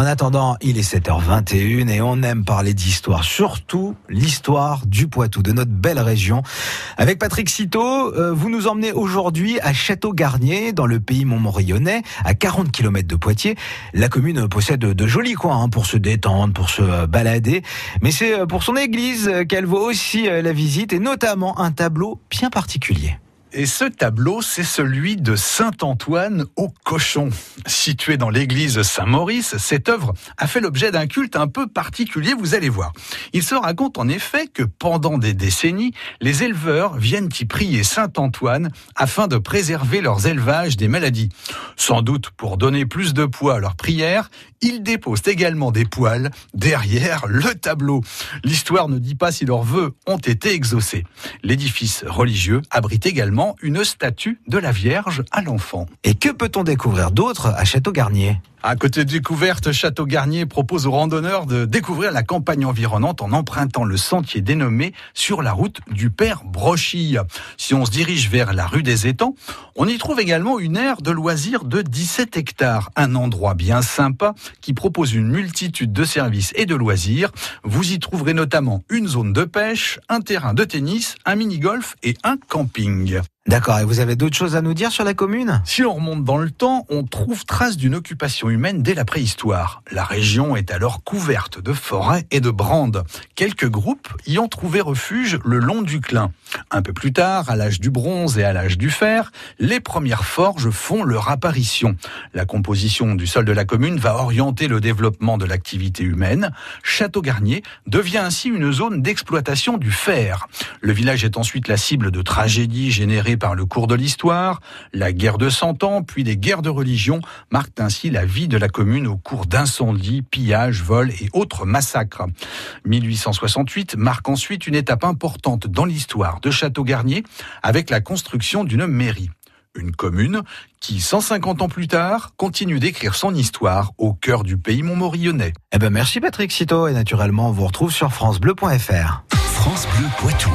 En attendant, il est 7h21 et on aime parler d'histoire, surtout l'histoire du Poitou, de notre belle région. Avec Patrick Citeau, euh, vous nous emmenez aujourd'hui à Château-Garnier, dans le pays montmorillonnais, à 40 km de Poitiers. La commune possède de jolis coins hein, pour se détendre, pour se euh, balader, mais c'est euh, pour son église qu'elle vaut aussi la visite et notamment un tableau bien particulier. Et ce tableau, c'est celui de Saint-Antoine au cochon. Situé dans l'église Saint-Maurice, cette œuvre a fait l'objet d'un culte un peu particulier, vous allez voir. Il se raconte en effet que pendant des décennies, les éleveurs viennent y prier Saint-Antoine afin de préserver leurs élevages des maladies. Sans doute pour donner plus de poids à leurs prières, ils déposent également des poils derrière le tableau. L'histoire ne dit pas si leurs vœux ont été exaucés. L'édifice religieux abrite également une statue de la Vierge à l'enfant. Et que peut-on découvrir d'autre à Château-Garnier? À côté découverte, Château Garnier propose aux randonneurs de découvrir la campagne environnante en empruntant le sentier dénommé sur la route du Père Brochy. Si on se dirige vers la rue des Étangs, on y trouve également une aire de loisirs de 17 hectares, un endroit bien sympa qui propose une multitude de services et de loisirs. Vous y trouverez notamment une zone de pêche, un terrain de tennis, un mini-golf et un camping. D'accord, et vous avez d'autres choses à nous dire sur la commune? Si on remonte dans le temps, on trouve trace d'une occupation humaine dès la préhistoire. La région est alors couverte de forêts et de brandes. Quelques groupes y ont trouvé refuge le long du Clin. Un peu plus tard, à l'âge du bronze et à l'âge du fer, les premières forges font leur apparition. La composition du sol de la commune va orienter le développement de l'activité humaine. Château-Garnier devient ainsi une zone d'exploitation du fer. Le village est ensuite la cible de tragédies générées par le cours de l'histoire, la guerre de Cent Ans, puis les guerres de religion marquent ainsi la vie de la commune au cours d'incendies, pillages, vols et autres massacres. 1868 marque ensuite une étape importante dans l'histoire de Château-Garnier avec la construction d'une mairie. Une commune qui, 150 ans plus tard, continue d'écrire son histoire au cœur du pays montmorillonnais. Eh ben merci Patrick Citeau et naturellement on vous retrouve sur francebleu.fr. France Bleu Poitou.